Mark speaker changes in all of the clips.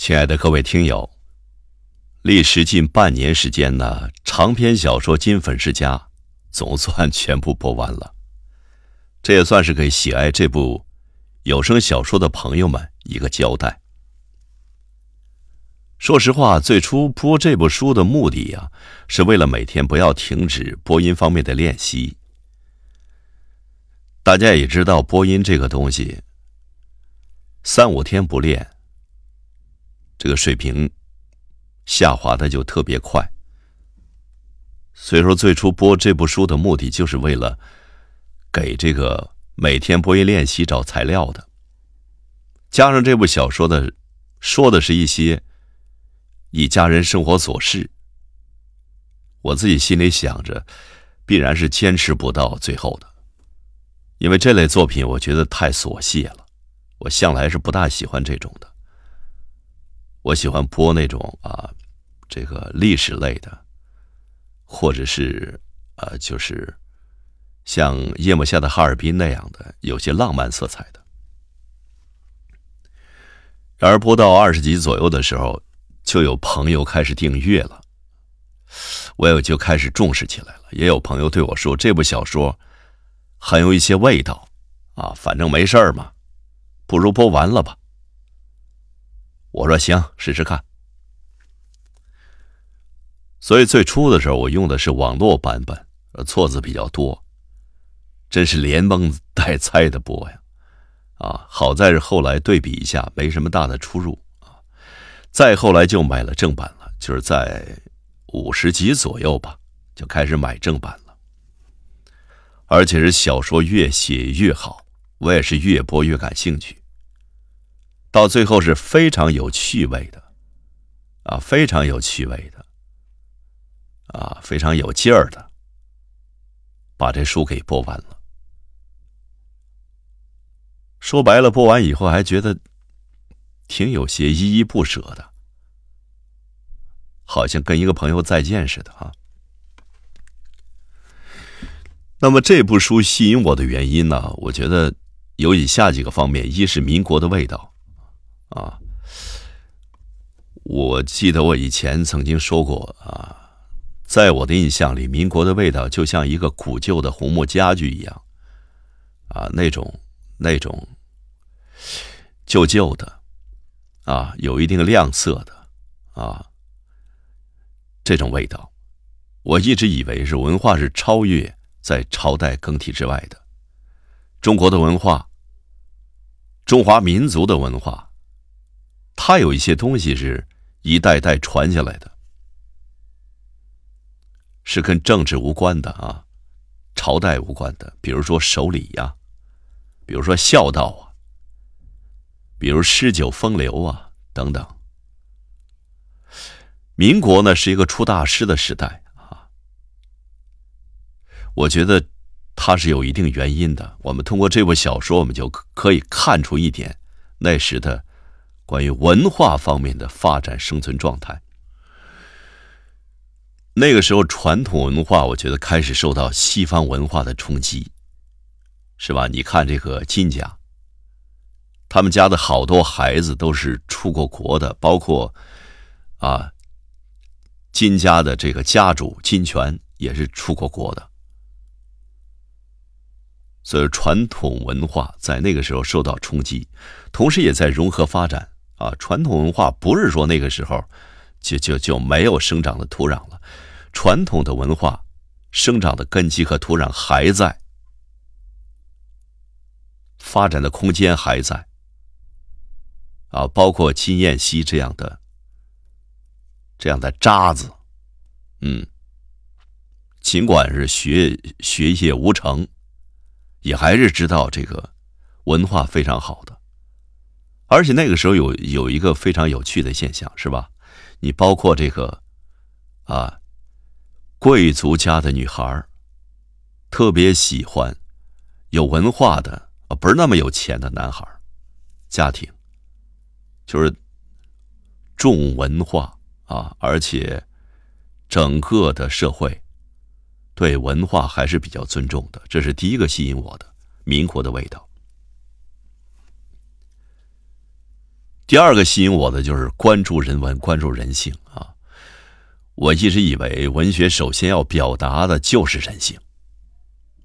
Speaker 1: 亲爱的各位听友，历时近半年时间呢，长篇小说《金粉世家》总算全部播完了。这也算是给喜爱这部有声小说的朋友们一个交代。说实话，最初播这部书的目的呀，是为了每天不要停止播音方面的练习。大家也知道，播音这个东西，三五天不练。这个水平下滑的就特别快，所以说最初播这部书的目的就是为了给这个每天播音练习找材料的。加上这部小说的说的是一些一家人生活琐事，我自己心里想着，必然是坚持不到最后的，因为这类作品我觉得太琐屑了，我向来是不大喜欢这种的。我喜欢播那种啊，这个历史类的，或者是呃，就是像《夜幕下的哈尔滨》那样的，有些浪漫色彩的。然而播到二十集左右的时候，就有朋友开始订阅了，我也就开始重视起来了。也有朋友对我说：“这部小说很有一些味道啊，反正没事儿嘛，不如播完了吧。”我说行，试试看。所以最初的时候，我用的是网络版本，错字比较多，真是连蒙带猜的播呀！啊，好在是后来对比一下，没什么大的出入啊。再后来就买了正版了，就是在五十集左右吧，就开始买正版了。而且是小说越写越好，我也是越播越感兴趣。到最后是非常有趣味的，啊，非常有趣味的，啊，非常有劲儿的，把这书给播完了。说白了，播完以后还觉得挺有些依依不舍的，好像跟一个朋友再见似的啊。那么这部书吸引我的原因呢？我觉得有以下几个方面：一是民国的味道。啊，我记得我以前曾经说过啊，在我的印象里，民国的味道就像一个古旧的红木家具一样，啊，那种那种旧旧的，啊，有一定亮色的，啊，这种味道，我一直以为是文化是超越在朝代更替之外的，中国的文化，中华民族的文化。他有一些东西是一代代传下来的，是跟政治无关的啊，朝代无关的，比如说守礼呀，比如说孝道啊，比如诗酒风流啊等等。民国呢是一个出大师的时代啊，我觉得它是有一定原因的。我们通过这部小说，我们就可以看出一点那时的。关于文化方面的发展生存状态，那个时候传统文化，我觉得开始受到西方文化的冲击，是吧？你看这个金家，他们家的好多孩子都是出过国的，包括啊，金家的这个家主金泉也是出过国的，所以传统文化在那个时候受到冲击，同时也在融合发展。啊，传统文化不是说那个时候就就就没有生长的土壤了，传统的文化生长的根基和土壤还在，发展的空间还在。啊，包括金燕西这样的这样的渣子，嗯，尽管是学学业无成，也还是知道这个文化非常好的。而且那个时候有有一个非常有趣的现象，是吧？你包括这个，啊，贵族家的女孩特别喜欢有文化的啊，不是那么有钱的男孩家庭，就是重文化啊，而且整个的社会对文化还是比较尊重的，这是第一个吸引我的民国的味道。第二个吸引我的就是关注人文，关注人性啊！我一直以为文学首先要表达的就是人性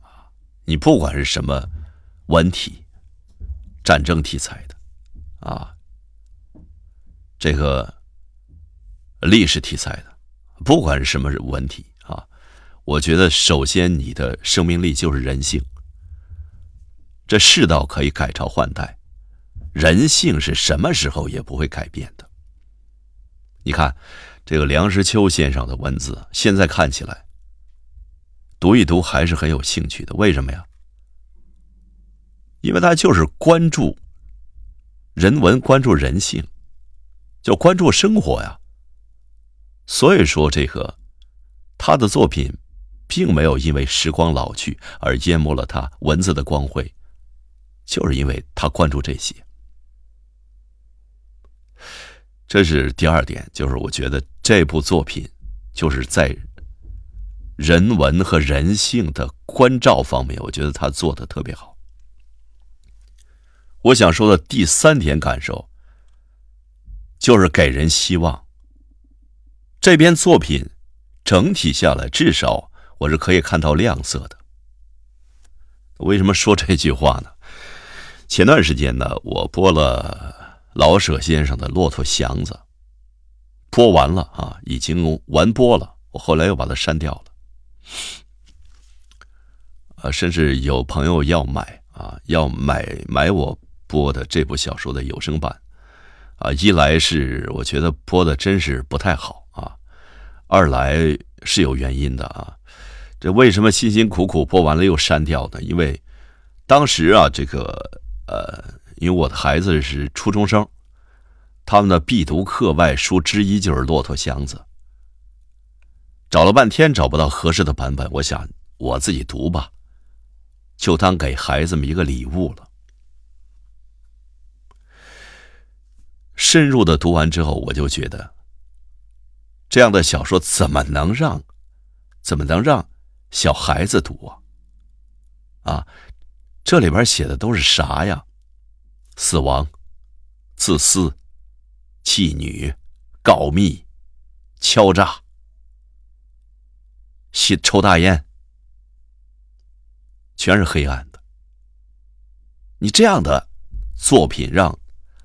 Speaker 1: 啊！你不管是什么文体，战争题材的啊，这个历史题材的，不管是什么文体啊，我觉得首先你的生命力就是人性。这世道可以改朝换代。人性是什么时候也不会改变的。你看，这个梁实秋先生的文字，现在看起来，读一读还是很有兴趣的。为什么呀？因为他就是关注人文，关注人性，就关注生活呀。所以说，这个他的作品，并没有因为时光老去而淹没了他文字的光辉，就是因为他关注这些。这是第二点，就是我觉得这部作品就是在人文和人性的关照方面，我觉得他做的特别好。我想说的第三点感受，就是给人希望。这篇作品整体下来，至少我是可以看到亮色的。为什么说这句话呢？前段时间呢，我播了。老舍先生的《骆驼祥子》播完了啊，已经完播了。我后来又把它删掉了。啊，甚至有朋友要买啊，要买买我播的这部小说的有声版。啊，一来是我觉得播的真是不太好啊，二来是有原因的啊。这为什么辛辛苦苦播完了又删掉呢？因为当时啊，这个呃。因为我的孩子是初中生，他们的必读课外书之一就是《骆驼祥子》。找了半天找不到合适的版本，我想我自己读吧，就当给孩子们一个礼物了。深入的读完之后，我就觉得，这样的小说怎么能让，怎么能让小孩子读啊？啊，这里边写的都是啥呀？死亡、自私、弃女、告密、敲诈、吸抽大烟，全是黑暗的。你这样的作品让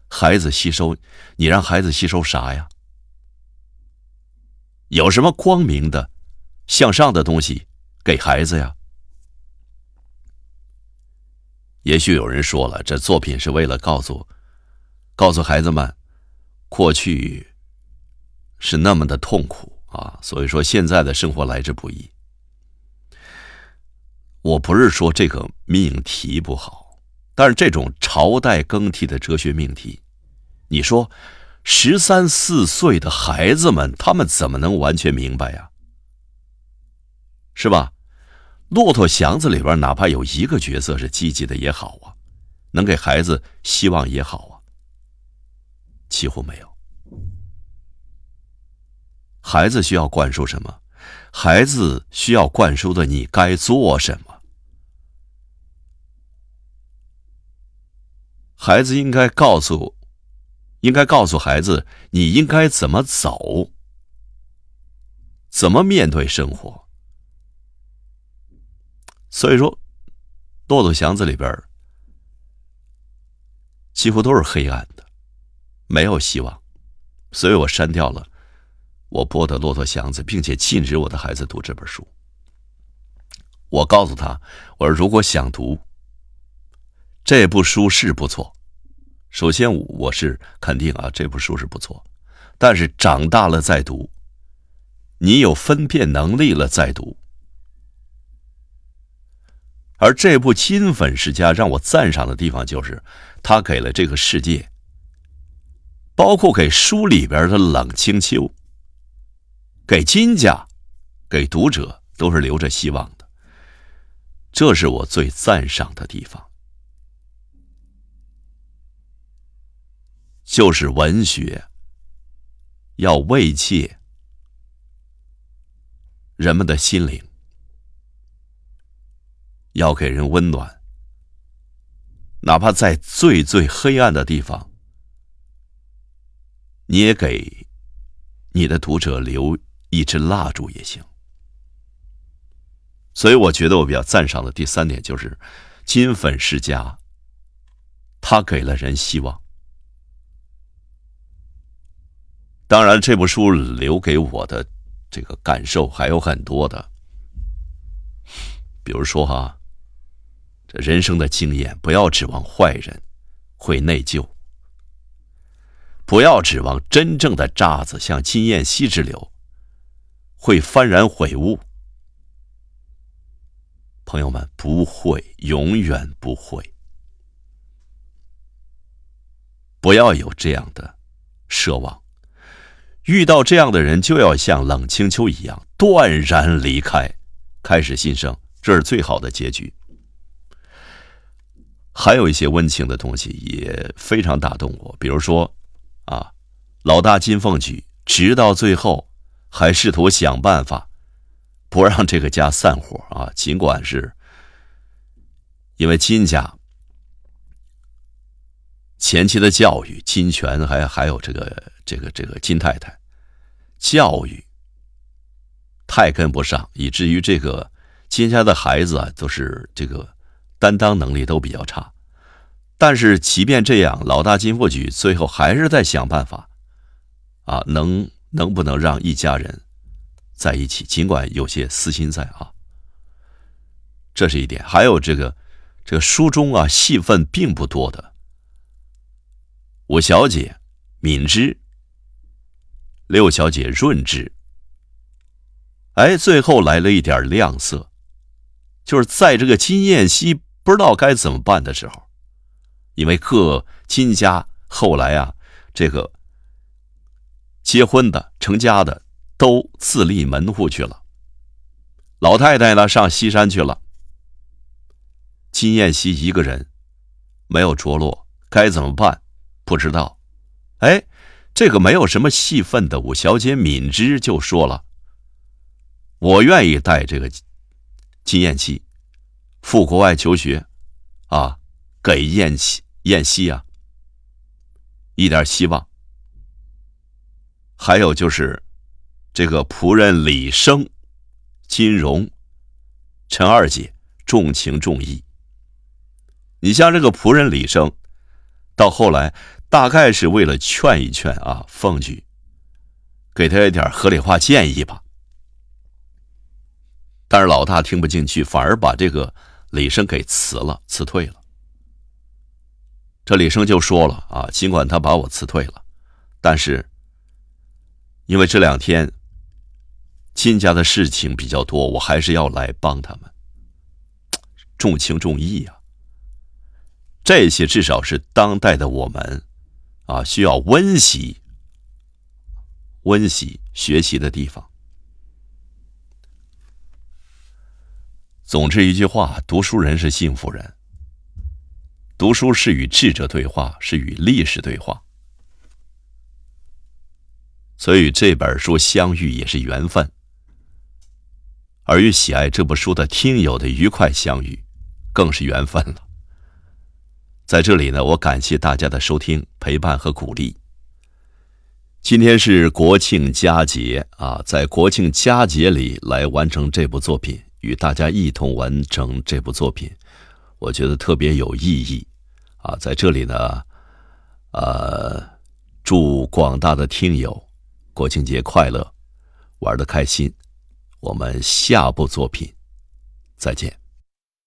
Speaker 1: 孩子吸收，你让孩子吸收啥呀？有什么光明的、向上的东西给孩子呀？也许有人说了，这作品是为了告诉，告诉孩子们，过去是那么的痛苦啊，所以说现在的生活来之不易。我不是说这个命题不好，但是这种朝代更替的哲学命题，你说十三四岁的孩子们，他们怎么能完全明白呀？是吧？骆驼祥子里边，哪怕有一个角色是积极的也好啊，能给孩子希望也好啊，几乎没有。孩子需要灌输什么？孩子需要灌输的，你该做什么？孩子应该告诉，应该告诉孩子，你应该怎么走，怎么面对生活。所以说，《骆驼祥子》里边几乎都是黑暗的，没有希望，所以我删掉了我播的《骆驼祥子》，并且禁止我的孩子读这本书。我告诉他，我说如果想读这部书是不错，首先我是肯定啊，这部书是不错，但是长大了再读，你有分辨能力了再读。而这部《金粉世家》让我赞赏的地方，就是他给了这个世界，包括给书里边的冷清秋，给金家，给读者，都是留着希望的。这是我最赞赏的地方，就是文学要慰藉人们的心灵。要给人温暖，哪怕在最最黑暗的地方，你也给你的读者留一支蜡烛也行。所以，我觉得我比较赞赏的第三点就是金粉世家，他给了人希望。当然，这部书留给我的这个感受还有很多的，比如说哈，这人生的经验，不要指望坏人会内疚，不要指望真正的渣子像金燕西之流会幡然悔悟。朋友们，不会，永远不会，不要有这样的奢望。遇到这样的人，就要像冷清秋一样断然离开，开始新生，这是最好的结局。还有一些温情的东西也非常打动我，比如说，啊，老大金凤举直到最后还试图想办法不让这个家散伙啊，尽管是因为金家前期的教育，金权还还有这个这个这个金太太。教育太跟不上，以至于这个金家的孩子啊，都是这个担当能力都比较差。但是即便这样，老大金富举最后还是在想办法，啊，能能不能让一家人在一起？尽管有些私心在啊，这是一点。还有这个这个书中啊，戏份并不多的五小姐敏之。六小姐润之，哎，最后来了一点亮色，就是在这个金燕西不知道该怎么办的时候，因为各金家后来啊，这个结婚的、成家的都自立门户去了，老太太呢上西山去了，金燕西一个人没有着落，该怎么办？不知道，哎。这个没有什么戏份的五小姐敏之就说了：“我愿意带这个金燕西赴国外求学，啊，给燕西燕西啊一点希望。还有就是这个仆人李生、金荣、陈二姐重情重义。你像这个仆人李生，到后来。”大概是为了劝一劝啊，凤举，给他一点合理化建议吧。但是老大听不进去，反而把这个李生给辞了，辞退了。这李生就说了啊，尽管他把我辞退了，但是因为这两天金家的事情比较多，我还是要来帮他们，重情重义啊。这些至少是当代的我们。啊，需要温习、温习学习的地方。总之一句话，读书人是幸福人。读书是与智者对话，是与历史对话。所以这本书相遇也是缘分，而与喜爱这部书的听友的愉快相遇，更是缘分了。在这里呢，我感谢大家的收听、陪伴和鼓励。今天是国庆佳节啊，在国庆佳节里来完成这部作品，与大家一同完成这部作品，我觉得特别有意义啊。在这里呢，呃，祝广大的听友国庆节快乐，玩的开心。我们下部作品再见。